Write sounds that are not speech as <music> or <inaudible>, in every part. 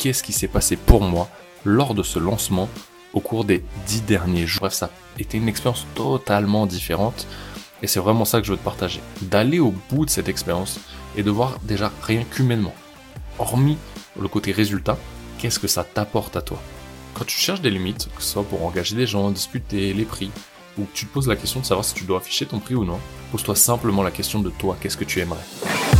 qu'est-ce qui s'est passé pour moi lors de ce lancement au cours des dix derniers jours. Bref, ça a été une expérience totalement différente et c'est vraiment ça que je veux te partager. D'aller au bout de cette expérience et de voir déjà rien qu'humainement, hormis le côté résultat, qu'est-ce que ça t'apporte à toi? Quand tu cherches des limites, que ce soit pour engager des gens, discuter les prix, ou que tu te poses la question de savoir si tu dois afficher ton prix ou non, pose-toi simplement la question de toi, qu'est-ce que tu aimerais?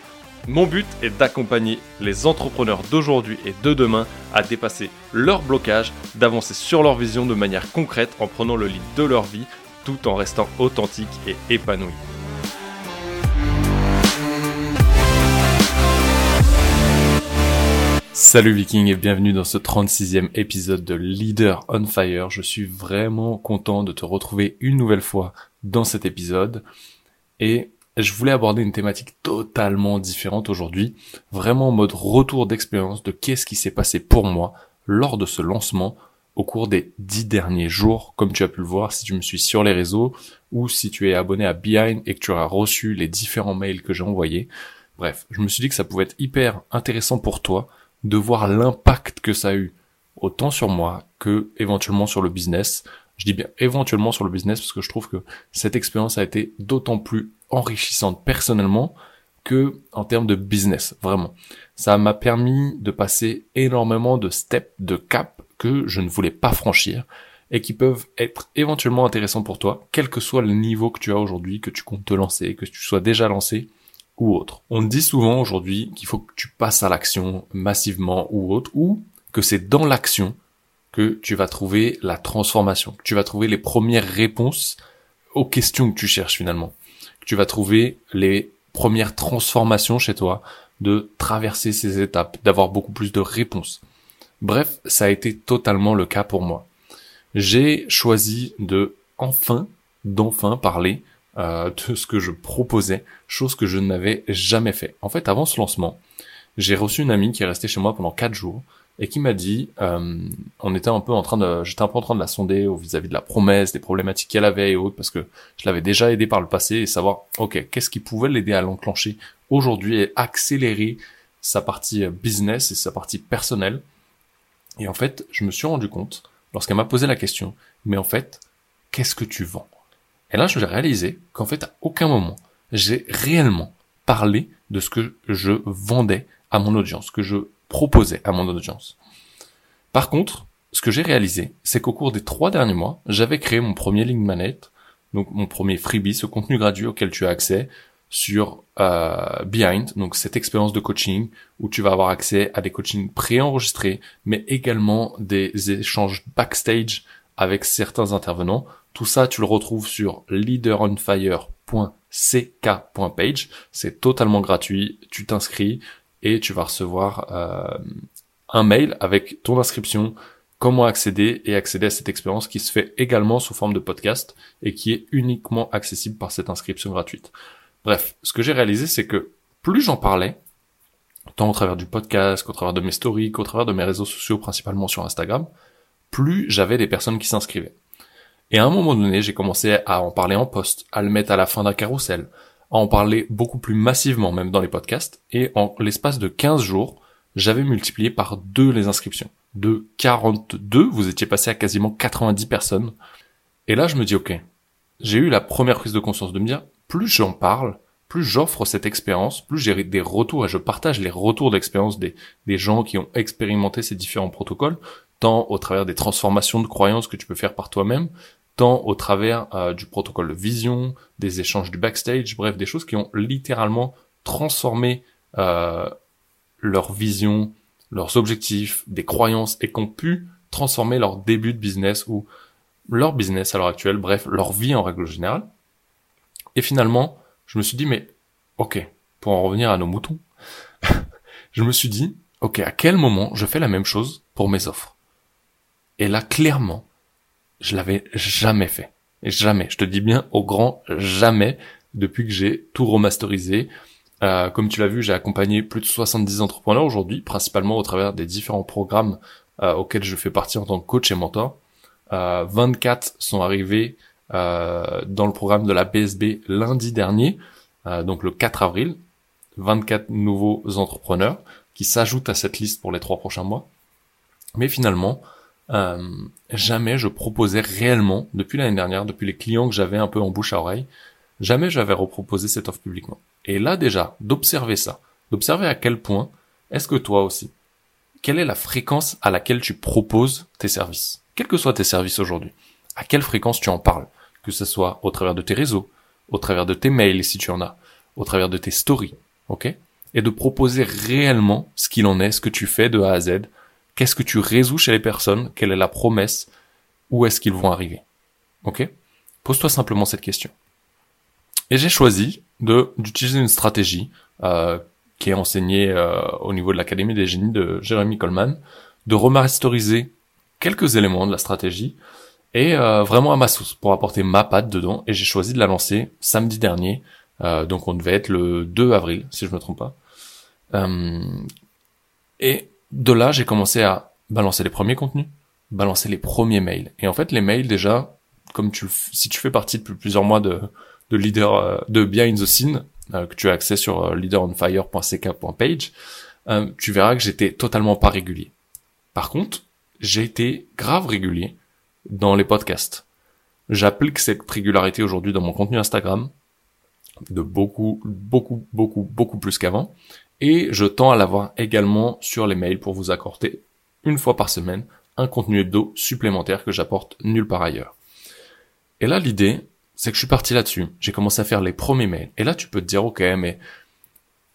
Mon but est d'accompagner les entrepreneurs d'aujourd'hui et de demain à dépasser leurs blocages, d'avancer sur leur vision de manière concrète en prenant le lead de leur vie tout en restant authentique et épanoui. Salut Viking et bienvenue dans ce 36e épisode de Leader on Fire. Je suis vraiment content de te retrouver une nouvelle fois dans cet épisode. Et je voulais aborder une thématique totalement différente aujourd'hui, vraiment en mode retour d'expérience de qu'est-ce qui s'est passé pour moi lors de ce lancement au cours des dix derniers jours, comme tu as pu le voir si tu me suis sur les réseaux ou si tu es abonné à Behind et que tu as reçu les différents mails que j'ai envoyés. Bref, je me suis dit que ça pouvait être hyper intéressant pour toi de voir l'impact que ça a eu autant sur moi que éventuellement sur le business. Je dis bien éventuellement sur le business parce que je trouve que cette expérience a été d'autant plus enrichissante personnellement que en termes de business, vraiment. Ça m'a permis de passer énormément de steps, de cap que je ne voulais pas franchir et qui peuvent être éventuellement intéressants pour toi, quel que soit le niveau que tu as aujourd'hui, que tu comptes te lancer, que tu sois déjà lancé ou autre. On dit souvent aujourd'hui qu'il faut que tu passes à l'action massivement ou autre, ou que c'est dans l'action que tu vas trouver la transformation, que tu vas trouver les premières réponses aux questions que tu cherches finalement tu vas trouver les premières transformations chez toi, de traverser ces étapes, d'avoir beaucoup plus de réponses. Bref, ça a été totalement le cas pour moi. J'ai choisi de enfin, d'enfin parler euh, de ce que je proposais, chose que je n'avais jamais fait. En fait, avant ce lancement, j'ai reçu une amie qui est restée chez moi pendant quatre jours et qui m'a dit, euh, on était un peu en train de, j'étais un peu en train de la sonder vis-à-vis de la promesse, des problématiques qu'elle avait et autres, parce que je l'avais déjà aidé par le passé et savoir, ok, qu'est-ce qui pouvait l'aider à l'enclencher aujourd'hui et accélérer sa partie business et sa partie personnelle. Et en fait, je me suis rendu compte, lorsqu'elle m'a posé la question, mais en fait, qu'est-ce que tu vends? Et là, je l'ai réalisé qu'en fait, à aucun moment, j'ai réellement parlé de ce que je vendais à mon audience, que je proposé à mon audience. Par contre, ce que j'ai réalisé, c'est qu'au cours des trois derniers mois, j'avais créé mon premier link magnet, donc mon premier freebie, ce contenu gratuit auquel tu as accès sur euh, Behind, donc cette expérience de coaching où tu vas avoir accès à des coachings préenregistrés, mais également des échanges backstage avec certains intervenants. Tout ça, tu le retrouves sur leaderonfire.ck.page. C'est totalement gratuit. Tu t'inscris et tu vas recevoir euh, un mail avec ton inscription, comment accéder et accéder à cette expérience qui se fait également sous forme de podcast et qui est uniquement accessible par cette inscription gratuite. Bref, ce que j'ai réalisé, c'est que plus j'en parlais, tant au travers du podcast qu'au travers de mes stories, qu'au travers de mes réseaux sociaux, principalement sur Instagram, plus j'avais des personnes qui s'inscrivaient. Et à un moment donné, j'ai commencé à en parler en post, à le mettre à la fin d'un carrousel, à en parler beaucoup plus massivement même dans les podcasts, et en l'espace de 15 jours, j'avais multiplié par deux les inscriptions. De 42, vous étiez passé à quasiment 90 personnes. Et là, je me dis, ok, j'ai eu la première prise de conscience de me dire, plus j'en parle, plus j'offre cette expérience, plus j'ai des retours et je partage les retours d'expérience des, des gens qui ont expérimenté ces différents protocoles, tant au travers des transformations de croyances que tu peux faire par toi-même, au travers euh, du protocole de vision, des échanges du backstage, bref, des choses qui ont littéralement transformé euh, leur vision, leurs objectifs, des croyances et qui ont pu transformer leur début de business ou leur business à l'heure actuelle, bref, leur vie en règle générale. Et finalement, je me suis dit, mais ok, pour en revenir à nos moutons, <laughs> je me suis dit, ok, à quel moment je fais la même chose pour mes offres? Et là, clairement, je l'avais jamais fait. Jamais, je te dis bien au grand jamais depuis que j'ai tout remasterisé. Euh, comme tu l'as vu, j'ai accompagné plus de 70 entrepreneurs aujourd'hui, principalement au travers des différents programmes euh, auxquels je fais partie en tant que coach et mentor. Euh, 24 sont arrivés euh, dans le programme de la BSB lundi dernier, donc le 4 avril. 24 nouveaux entrepreneurs qui s'ajoutent à cette liste pour les trois prochains mois. Mais finalement, euh, jamais je proposais réellement, depuis l'année dernière, depuis les clients que j'avais un peu en bouche à oreille, jamais j'avais reproposé cette offre publiquement. Et là déjà, d'observer ça, d'observer à quel point est-ce que toi aussi, quelle est la fréquence à laquelle tu proposes tes services, quels que soient tes services aujourd'hui, à quelle fréquence tu en parles, que ce soit au travers de tes réseaux, au travers de tes mails si tu en as, au travers de tes stories, ok? Et de proposer réellement ce qu'il en est, ce que tu fais de A à Z, qu'est-ce que tu résous chez les personnes, quelle est la promesse, où est-ce qu'ils vont arriver, ok? Pose-toi simplement cette question. Et j'ai choisi de d'utiliser une stratégie euh, qui est enseignée euh, au niveau de l'Académie des génies de Jeremy Coleman, de remasteriser quelques éléments de la stratégie et euh, vraiment à ma sauce pour apporter ma patte dedans. Et j'ai choisi de la lancer samedi dernier, donc on devait être le 2 avril si je me trompe pas. et de là, j'ai commencé à balancer les premiers contenus, balancer les premiers mails. Et en fait, les mails déjà, comme tu, si tu fais partie depuis plusieurs mois de de leader euh, de Behind the Scene euh, que tu as accès sur euh, leaderonfire.ck.page, tu verras que j'étais totalement pas régulier. Par contre, j'ai été grave régulier dans les podcasts. J'applique cette régularité aujourd'hui dans mon contenu Instagram de beaucoup, beaucoup, beaucoup, beaucoup plus qu'avant. Et je tends à l'avoir également sur les mails pour vous accorder une fois par semaine un contenu hebdo supplémentaire que j'apporte nulle part ailleurs. Et là, l'idée, c'est que je suis parti là-dessus. J'ai commencé à faire les premiers mails. Et là, tu peux te dire, ok, mais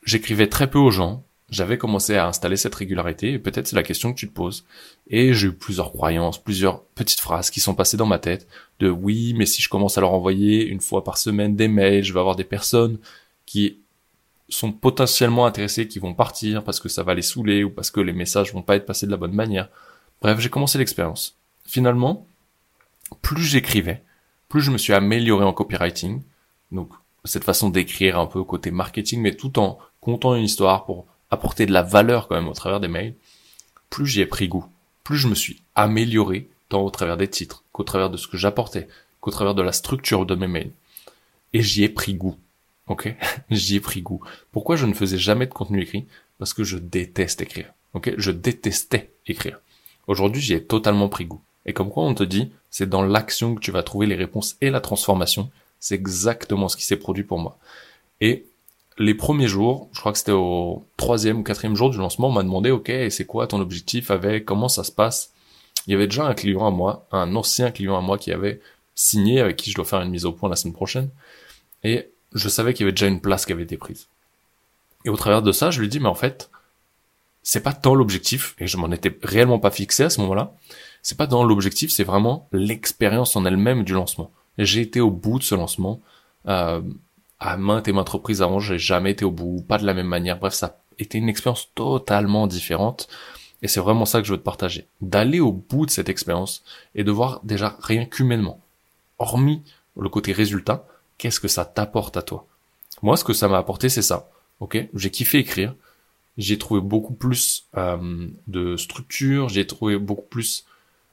j'écrivais très peu aux gens. J'avais commencé à installer cette régularité, et peut-être c'est la question que tu te poses. Et j'ai eu plusieurs croyances, plusieurs petites phrases qui sont passées dans ma tête de oui, mais si je commence à leur envoyer une fois par semaine des mails, je vais avoir des personnes qui sont potentiellement intéressées, qui vont partir parce que ça va les saouler ou parce que les messages vont pas être passés de la bonne manière. Bref, j'ai commencé l'expérience. Finalement, plus j'écrivais, plus je me suis amélioré en copywriting, donc cette façon d'écrire un peu côté marketing, mais tout en contant une histoire pour apporter de la valeur quand même au travers des mails, plus j'y ai pris goût, plus je me suis amélioré tant au travers des titres qu'au travers de ce que j'apportais, qu'au travers de la structure de mes mails. Et j'y ai pris goût. Ok <laughs> J'y ai pris goût. Pourquoi je ne faisais jamais de contenu écrit? Parce que je déteste écrire. Ok? Je détestais écrire. Aujourd'hui, j'y ai totalement pris goût. Et comme quoi on te dit, c'est dans l'action que tu vas trouver les réponses et la transformation. C'est exactement ce qui s'est produit pour moi. Et les premiers jours, je crois que c'était au troisième ou quatrième jour du lancement, on m'a demandé, ok, c'est quoi ton objectif avec, comment ça se passe? Il y avait déjà un client à moi, un ancien client à moi qui avait signé, avec qui je dois faire une mise au point la semaine prochaine. Et je savais qu'il y avait déjà une place qui avait été prise. Et au travers de ça, je lui dis, mais en fait, c'est pas tant l'objectif, et je m'en étais réellement pas fixé à ce moment-là, c'est pas dans l'objectif, c'est vraiment l'expérience en elle-même du lancement. J'ai été au bout de ce lancement. Euh, à maintes et maintes reprises avant, j'ai jamais été au bout, pas de la même manière. Bref, ça a été une expérience totalement différente. Et c'est vraiment ça que je veux te partager. D'aller au bout de cette expérience et de voir déjà rien qu'humainement, hormis le côté résultat, qu'est-ce que ça t'apporte à toi? Moi, ce que ça m'a apporté, c'est ça. Ok, j'ai kiffé écrire. J'ai trouvé beaucoup plus euh, de structure. J'ai trouvé beaucoup plus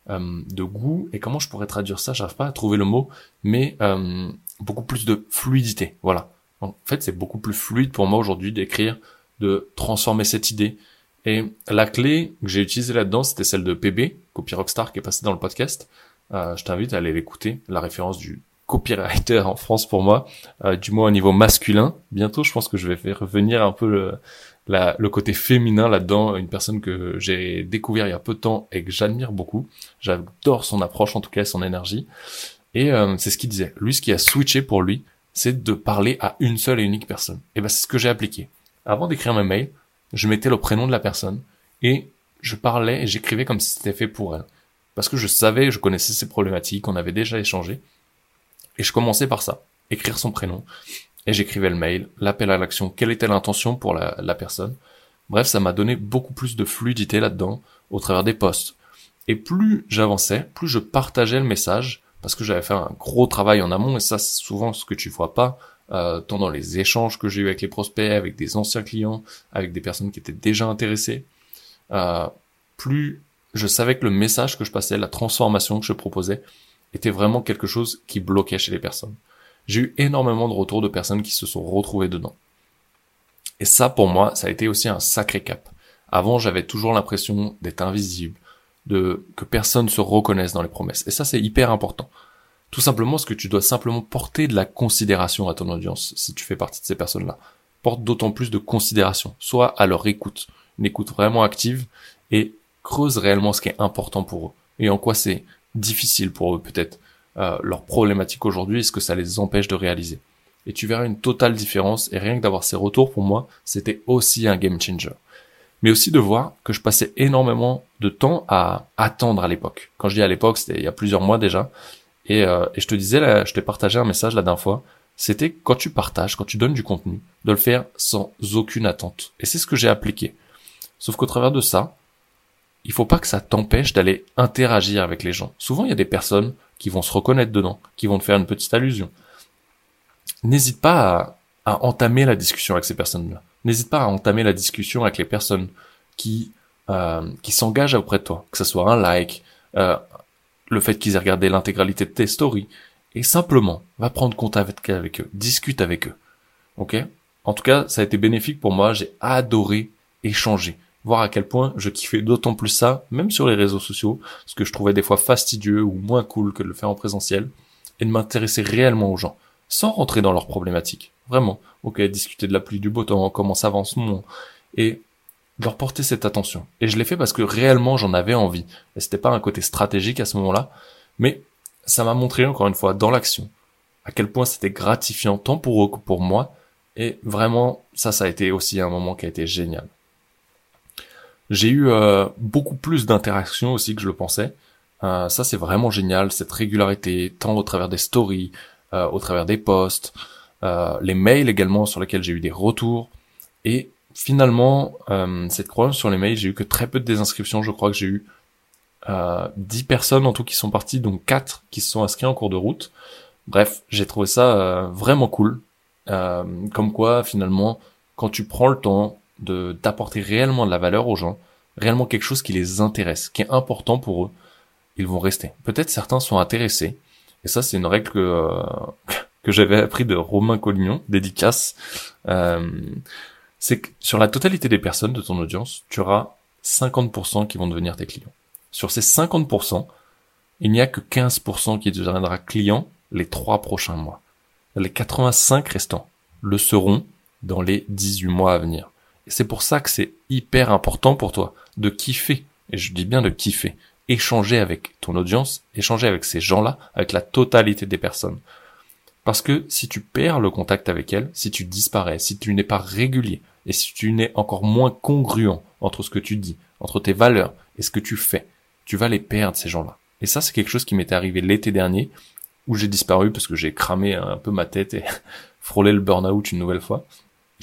euh, de goût et comment je pourrais traduire ça? J'arrive pas à trouver le mot mais euh, beaucoup plus de fluidité voilà en fait c'est beaucoup plus fluide pour moi aujourd'hui d'écrire de transformer cette idée et la clé que j'ai utilisée là-dedans c'était celle de PB Copy Rockstar qui est passée dans le podcast euh, je t'invite à aller l'écouter la référence du copywriter en France pour moi du moins au niveau masculin bientôt je pense que je vais faire revenir un peu le, le côté féminin là-dedans, une personne que j'ai découvert il y a peu de temps et que j'admire beaucoup. J'adore son approche, en tout cas son énergie. Et euh, c'est ce qu'il disait. Lui, ce qui a switché pour lui, c'est de parler à une seule et unique personne. Et ben c'est ce que j'ai appliqué. Avant d'écrire mes mails, je mettais le prénom de la personne et je parlais et j'écrivais comme si c'était fait pour elle. Parce que je savais, je connaissais ses problématiques, on avait déjà échangé. Et je commençais par ça, écrire son prénom. Et j'écrivais le mail, l'appel à l'action, quelle était l'intention pour la, personne. Bref, ça m'a donné beaucoup plus de fluidité là-dedans, au travers des posts, Et plus j'avançais, plus je partageais le message, parce que j'avais fait un gros travail en amont, et ça c'est souvent ce que tu vois pas, euh, tant dans les échanges que j'ai eu avec les prospects, avec des anciens clients, avec des personnes qui étaient déjà intéressées, euh, plus je savais que le message que je passais, la transformation que je proposais, était vraiment quelque chose qui bloquait chez les personnes. J'ai eu énormément de retours de personnes qui se sont retrouvées dedans. Et ça, pour moi, ça a été aussi un sacré cap. Avant, j'avais toujours l'impression d'être invisible, de que personne se reconnaisse dans les promesses. Et ça, c'est hyper important. Tout simplement parce que tu dois simplement porter de la considération à ton audience si tu fais partie de ces personnes-là. Porte d'autant plus de considération, soit à leur écoute, une écoute vraiment active et creuse réellement ce qui est important pour eux et en quoi c'est difficile pour eux peut-être euh, leur problématique aujourd'hui et ce que ça les empêche de réaliser? Et tu verras une totale différence et rien que d'avoir ces retours pour moi, c'était aussi un game changer. Mais aussi de voir que je passais énormément de temps à attendre à l'époque. Quand je dis à l'époque, c'était il y a plusieurs mois déjà. Et, euh, et je te disais, là, je t'ai partagé un message la dernière fois. C'était quand tu partages, quand tu donnes du contenu, de le faire sans aucune attente. Et c'est ce que j'ai appliqué. Sauf qu'au travers de ça, il faut pas que ça t'empêche d'aller interagir avec les gens. Souvent, il y a des personnes qui vont se reconnaître dedans, qui vont te faire une petite allusion. N'hésite pas à, entamer la discussion avec ces personnes-là. N'hésite pas à entamer la discussion avec les personnes qui euh, qui s'engagent auprès de toi, que ce soit un like, euh, le fait qu'ils aient regardé l'intégralité de tes stories, et simplement va prendre contact avec eux, discute avec eux. Ok? En tout cas, ça a été bénéfique pour moi. J'ai adoré échanger voir à quel point je kiffais d'autant plus ça, même sur les réseaux sociaux, ce que je trouvais des fois fastidieux ou moins cool que de le faire en présentiel, et de m'intéresser réellement aux gens, sans rentrer dans leurs problématiques. Vraiment. Ok, discuter de la pluie, du beau temps, comment ça avance mon et leur porter cette attention. Et je l'ai fait parce que réellement j'en avais envie. Et c'était pas un côté stratégique à ce moment-là, mais ça m'a montré encore une fois dans l'action à quel point c'était gratifiant tant pour eux que pour moi. Et vraiment, ça, ça a été aussi un moment qui a été génial. J'ai eu euh, beaucoup plus d'interactions aussi que je le pensais. Euh, ça c'est vraiment génial, cette régularité, tant au travers des stories, euh, au travers des posts, les mails également sur lesquels j'ai eu des retours. Et finalement, cette croyance sur les mails, j'ai eu que très peu de désinscriptions. Je crois que j'ai eu 10 personnes en tout qui sont parties, donc 4 qui se sont inscrits en cours de route. Bref, j'ai trouvé ça vraiment cool. comme quoi, finalement, quand tu prends le temps de d'apporter réellement de la valeur aux gens, réellement quelque chose qui les intéresse, qui est important pour eux, ils vont rester. Peut-être certains sont intéressés, et ça c'est une règle que, euh, <laughs> que j'avais appris de Romain Collignon, dédicace, euh, c'est que sur la totalité des personnes de ton audience, tu auras 50% qui vont devenir tes clients. Sur ces 50%, il n'y a que 15% qui deviendra client les trois prochains mois. Les 85 restants le seront dans les 18 mois à venir. C'est pour ça que c'est hyper important pour toi de kiffer, et je dis bien de kiffer, échanger avec ton audience, échanger avec ces gens-là, avec la totalité des personnes. Parce que si tu perds le contact avec elles, si tu disparais, si tu n'es pas régulier, et si tu n'es encore moins congruent entre ce que tu dis, entre tes valeurs et ce que tu fais, tu vas les perdre, ces gens-là. Et ça, c'est quelque chose qui m'était arrivé l'été dernier, où j'ai disparu parce que j'ai cramé un peu ma tête et <laughs> frôlé le burn-out une nouvelle fois.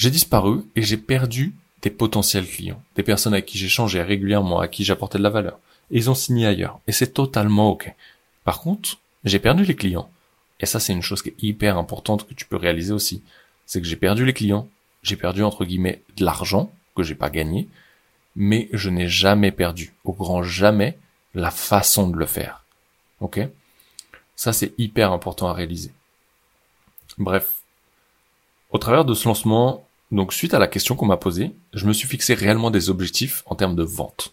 J'ai disparu et j'ai perdu des potentiels clients, des personnes avec qui j'échangeais régulièrement, à qui j'apportais de la valeur. Et ils ont signé ailleurs. Et c'est totalement ok. Par contre, j'ai perdu les clients. Et ça, c'est une chose qui est hyper importante que tu peux réaliser aussi. C'est que j'ai perdu les clients. J'ai perdu, entre guillemets, de l'argent que j'ai pas gagné. Mais je n'ai jamais perdu, au grand jamais, la façon de le faire. Ok? Ça, c'est hyper important à réaliser. Bref. Au travers de ce lancement, donc suite à la question qu'on m'a posée, je me suis fixé réellement des objectifs en termes de vente.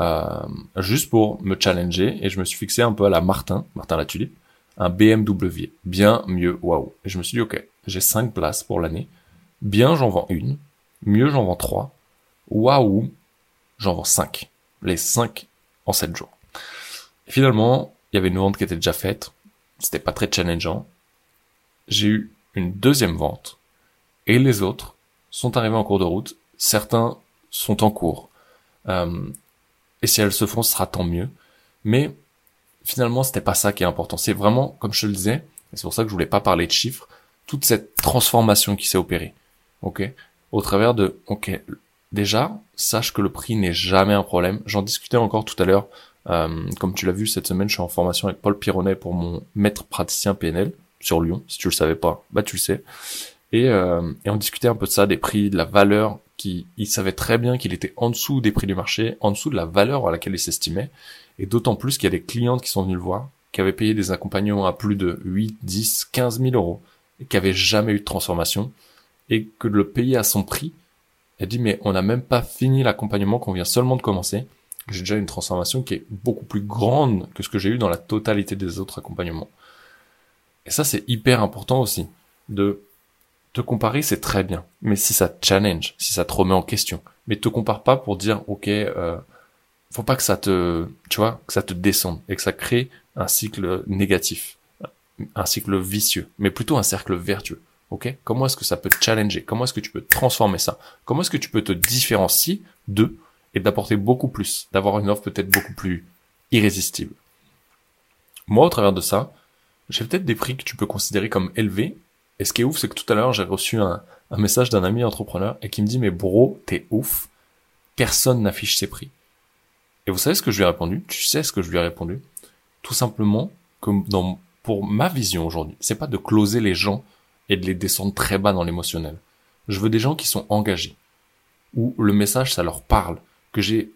Euh, juste pour me challenger et je me suis fixé un peu à la Martin, Martin la tulipe, un BMW, bien mieux, waouh. Et je me suis dit ok, j'ai 5 places pour l'année, bien j'en vends une, mieux j'en vends 3, waouh, j'en vends 5. Les 5 en 7 jours. Et finalement, il y avait une vente qui était déjà faite, c'était pas très challengeant. J'ai eu une deuxième vente et les autres sont arrivées en cours de route, certains sont en cours. Euh, et si elles se font, ce sera tant mieux. Mais finalement, c'était pas ça qui est important. C'est vraiment, comme je te le disais, et c'est pour ça que je voulais pas parler de chiffres, toute cette transformation qui s'est opérée. Ok? Au travers de, ok, déjà, sache que le prix n'est jamais un problème. J'en discutais encore tout à l'heure Euh, comme tu l'as vu cette semaine, je suis en formation avec Paul Pironnet pour mon maître praticien PNL sur Lyon. Si tu le savais pas, bah tu le sais. Et, euh, et on discutait un peu de ça, des prix, de la valeur. Qui, il savait très bien qu'il était en dessous des prix du marché, en dessous de la valeur à laquelle il s'estimait. Et d'autant plus qu'il y a des clientes qui sont venues le voir, qui avaient payé des accompagnements à plus de 8, 10, 15 000 euros, et qui avaient jamais eu de transformation, et que de le payer à son prix, elle dit mais on n'a même pas fini l'accompagnement qu'on vient seulement de commencer. J'ai déjà une transformation qui est beaucoup plus grande que ce que j'ai eu dans la totalité des autres accompagnements. Et ça c'est hyper important aussi de te comparer, c'est très bien. Mais si ça te challenge, si ça te remet en question, mais te compare pas pour dire ok, euh, faut pas que ça te, tu vois, que ça te descende et que ça crée un cycle négatif, un cycle vicieux, mais plutôt un cercle vertueux. Ok? Comment est-ce que ça peut te challenger? Comment est-ce que tu peux transformer ça? Comment est-ce que tu peux te différencier d'eux et d'apporter beaucoup plus, d'avoir une offre peut-être beaucoup plus irrésistible? Moi, au travers de ça, j'ai peut-être des prix que tu peux considérer comme élevés. Et ce qui est ouf, c'est que tout à l'heure, j'ai reçu un, message d'un ami entrepreneur et qui me dit, mais bro, t'es ouf. Personne n'affiche ses prix. Et vous savez ce que je lui ai répondu? Tu sais ce que je lui ai répondu? Tout simplement, comme dans, pour ma vision aujourd'hui, c'est pas de closer les gens et de les descendre très bas dans l'émotionnel. Je veux des gens qui sont engagés, où le message, ça leur parle, que j'ai...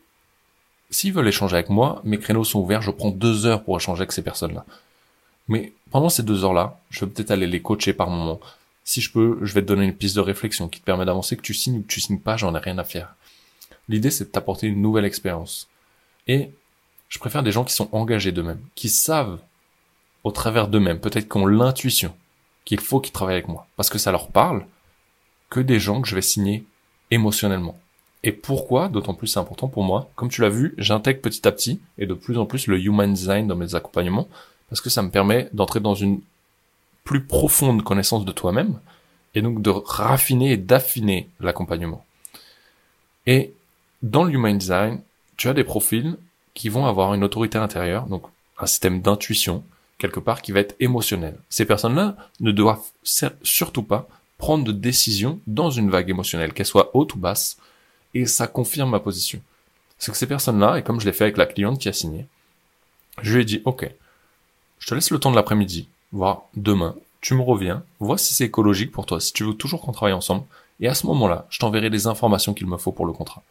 S'ils veulent échanger avec moi, mes créneaux sont ouverts, je prends deux heures pour échanger avec ces personnes-là. Mais pendant ces deux heures-là, je vais peut-être aller les coacher par moment. Si je peux, je vais te donner une piste de réflexion qui te permet d'avancer, que tu signes ou que tu signes pas, j'en ai rien à faire. L'idée, c'est de t'apporter une nouvelle expérience. Et je préfère des gens qui sont engagés d'eux-mêmes, qui savent au travers d'eux-mêmes, peut-être qu'ils ont l'intuition qu'il faut qu'ils travaillent avec moi, parce que ça leur parle, que des gens que je vais signer émotionnellement. Et pourquoi? D'autant plus c'est important pour moi. Comme tu l'as vu, j'intègre petit à petit et de plus en plus le human design dans mes accompagnements, parce que ça me permet d'entrer dans une plus profonde connaissance de toi-même, et donc de raffiner et d'affiner l'accompagnement. Et dans le human design, tu as des profils qui vont avoir une autorité intérieure, donc un système d'intuition, quelque part qui va être émotionnel. Ces personnes-là ne doivent surtout pas prendre de décision dans une vague émotionnelle, qu'elle soit haute ou basse, et ça confirme ma position. C'est que ces personnes-là, et comme je l'ai fait avec la cliente qui a signé, je lui ai dit, ok, je te laisse le temps de l'après-midi, voire demain, tu me reviens, vois si c'est écologique pour toi, si tu veux toujours qu'on travaille ensemble, et à ce moment-là, je t'enverrai les informations qu'il me faut pour le contrat.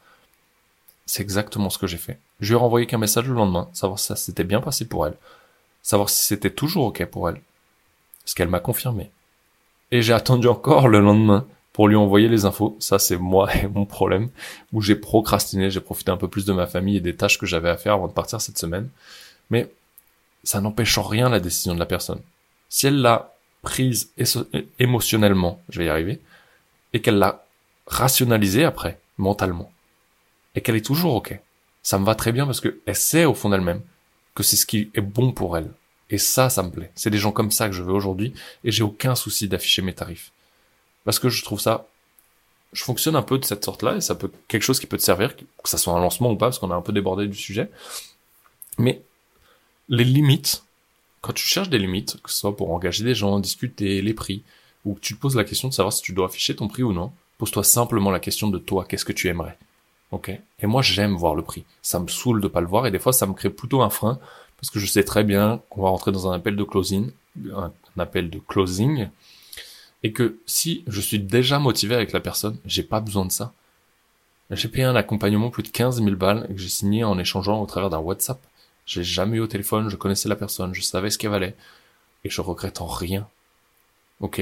C'est exactement ce que j'ai fait. Je lui ai renvoyé qu'un message le lendemain, savoir si ça s'était bien passé pour elle savoir si c'était toujours ok pour elle. Ce qu'elle m'a confirmé. Et j'ai attendu encore le lendemain pour lui envoyer les infos. Ça, c'est moi <laughs> et mon problème, où j'ai procrastiné, j'ai profité un peu plus de ma famille et des tâches que j'avais à faire avant de partir cette semaine. Mais ça n'empêche en rien la décision de la personne. Si elle l'a prise émotionnellement, je vais y arriver, et qu'elle l'a rationalisée après, mentalement, et qu'elle est toujours ok, ça me va très bien parce que elle sait au fond d'elle-même que c'est ce qui est bon pour elle. Et ça, ça me plaît. C'est des gens comme ça que je veux aujourd'hui, et j'ai aucun souci d'afficher mes tarifs. Parce que je trouve ça, je fonctionne un peu de cette sorte-là, et ça peut, quelque chose qui peut te servir, que ça soit un lancement ou pas, parce qu'on a un peu débordé du sujet. Mais, les limites, quand tu cherches des limites, que ce soit pour engager des gens, discuter, les prix, ou que tu te poses la question de savoir si tu dois afficher ton prix ou non, pose-toi simplement la question de toi, qu'est-ce que tu aimerais? Ok? Et moi, j'aime voir le prix. Ça me saoule de pas le voir et des fois, ça me crée plutôt un frein parce que je sais très bien qu'on va rentrer dans un appel de closing, un, appel de closing, et que si je suis déjà motivé avec la personne, j'ai pas besoin de ça. J'ai payé un accompagnement plus de 15 000 balles que j'ai signé en échangeant au travers d'un WhatsApp. J'ai jamais eu au téléphone, je connaissais la personne, je savais ce qu'elle valait, et je regrette en rien. Ok?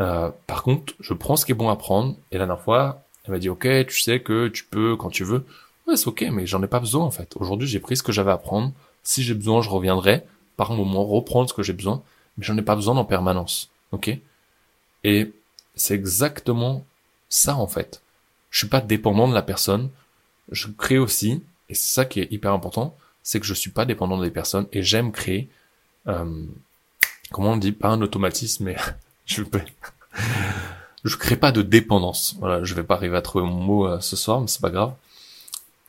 Euh, par contre, je prends ce qui est bon à prendre, et la dernière fois, elle m'a dit, ok, tu sais que tu peux quand tu veux. Ouais, c'est ok, mais j'en ai pas besoin en fait. Aujourd'hui, j'ai pris ce que j'avais à prendre. Si j'ai besoin, je reviendrai par moment reprendre ce que j'ai besoin, mais j'en ai pas besoin en permanence. Ok? Et c'est exactement ça en fait. Je suis pas dépendant de la personne. Je crée aussi, et c'est ça qui est hyper important, c'est que je suis pas dépendant des personnes et j'aime créer. Euh, comment on dit? Pas un automatisme, mais <laughs> je peux je crée pas de dépendance. Voilà, je vais pas arriver à trouver mon mot euh, ce soir, mais c'est pas grave.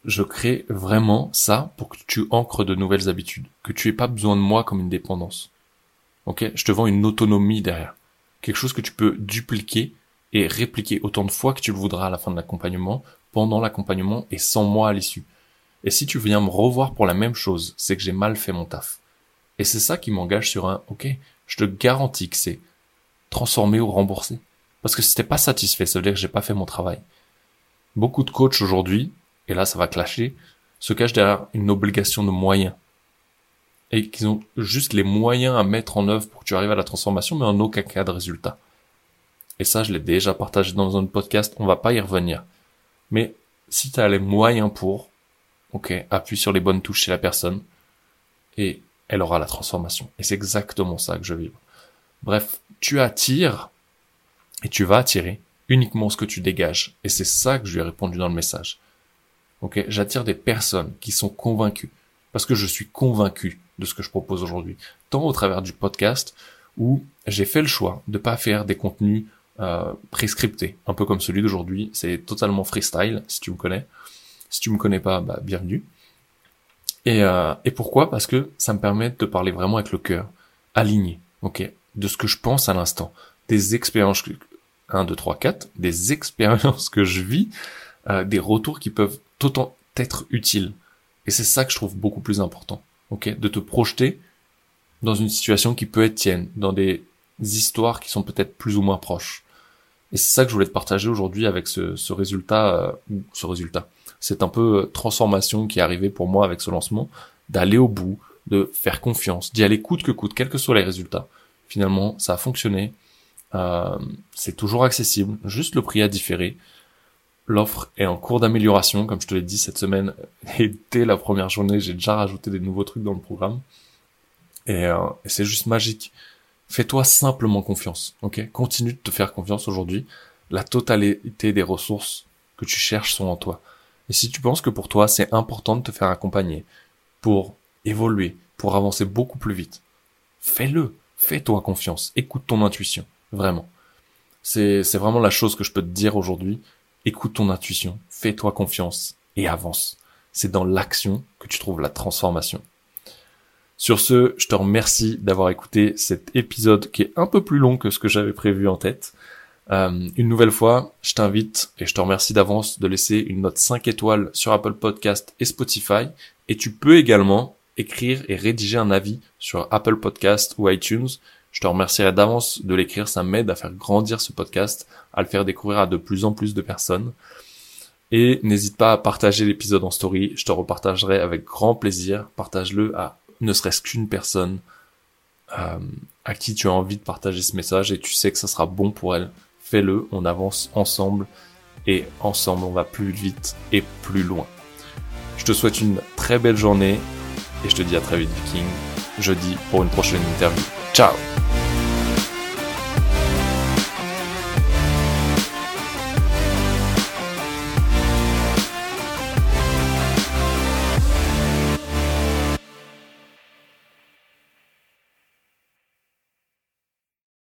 Je crée vraiment ça pour que tu ancres de nouvelles habitudes, que tu aies pas besoin de moi comme une dépendance. Ok? Je te vends une autonomie derrière, quelque chose que tu peux dupliquer et répliquer autant de fois que tu le voudras à la fin de l'accompagnement, pendant l'accompagnement et sans moi à l'issue. Et si tu viens me revoir pour la même chose, c'est que j'ai mal fait mon taf. Et c'est ça qui m'engage sur un, ok, je te garantis que c'est transformé ou remboursé. Parce que si t'es pas satisfait, ça veut dire que j'ai pas fait mon travail. Beaucoup de coachs aujourd'hui, et là ça va clasher, se cachent derrière une obligation de moyens. Et qu'ils ont juste les moyens à mettre en œuvre pour que tu arrives à la transformation, mais en aucun cas de résultat. Et ça, je l'ai déjà partagé dans un podcast, on va pas y revenir. Mais si tu as les moyens pour, ok, appuie sur les bonnes touches chez la personne, et elle aura la transformation. Et c'est exactement ça que je vis. Bref, tu attires, et tu vas attirer uniquement ce que tu dégages. Et c'est ça que je lui ai répondu dans le message. Ok, j'attire des personnes qui sont convaincues, parce que je suis convaincu de ce que je propose aujourd'hui, tant au travers du podcast où j'ai fait le choix de pas faire des contenus euh, prescripté, un peu comme celui d'aujourd'hui. C'est totalement freestyle, si tu me connais. Si tu me connais pas, bah, bienvenue. Et, euh, et pourquoi? Parce que ça me permet de parler vraiment avec le cœur, aligné, ok, de ce que je pense à l'instant, des expériences, 1, 2, 3, 4, des <laughs> expériences que je vis, euh, des retours qui peuvent autant être utiles. Et c'est ça que je trouve beaucoup plus important, ok, de te projeter dans une situation qui peut être tienne, dans des histoires qui sont peut-être plus ou moins proches. Et c'est ça que je voulais te partager aujourd'hui avec ce, ce résultat, euh, ce résultat. C'est un peu euh, transformation qui est arrivée pour moi avec ce lancement, d'aller au bout, de faire confiance, d'y aller coûte que coûte, quels que soient les résultats. Finalement, ça a fonctionné. Euh, c'est toujours accessible, juste le prix a différé. L'offre est en cours d'amélioration, comme je te l'ai dit cette semaine. <laughs> Et dès la première journée, j'ai déjà rajouté des nouveaux trucs dans le programme. Et, euh, et c'est juste magique. Fais-toi simplement confiance, ok? Continue de te faire confiance aujourd'hui. La totalité des ressources que tu cherches sont en toi. Et si tu penses que pour toi c'est important de te faire accompagner pour évoluer, pour avancer beaucoup plus vite, fais-le. Fais-toi confiance. Écoute ton intuition. Vraiment. C'est, vraiment la chose que je peux te dire aujourd'hui. Écoute ton intuition. Fais-toi confiance et avance. C'est dans l'action que tu trouves la transformation. Sur ce, je te remercie d'avoir écouté cet épisode qui est un peu plus long que ce que j'avais prévu en tête. Euh, une nouvelle fois, je t'invite et je te remercie d'avance de laisser une note 5 étoiles sur Apple Podcast et Spotify. Et tu peux également écrire et rédiger un avis sur Apple Podcast ou iTunes. Je te remercierai d'avance de l'écrire, ça m'aide à faire grandir ce podcast, à le faire découvrir à de plus en plus de personnes. Et n'hésite pas à partager l'épisode en story, je te repartagerai avec grand plaisir. Partage-le à ne serait-ce qu'une personne euh, à qui tu as envie de partager ce message et tu sais que ça sera bon pour elle, fais-le, on avance ensemble et ensemble on va plus vite et plus loin. Je te souhaite une très belle journée et je te dis à très vite Viking, jeudi pour une prochaine interview. Ciao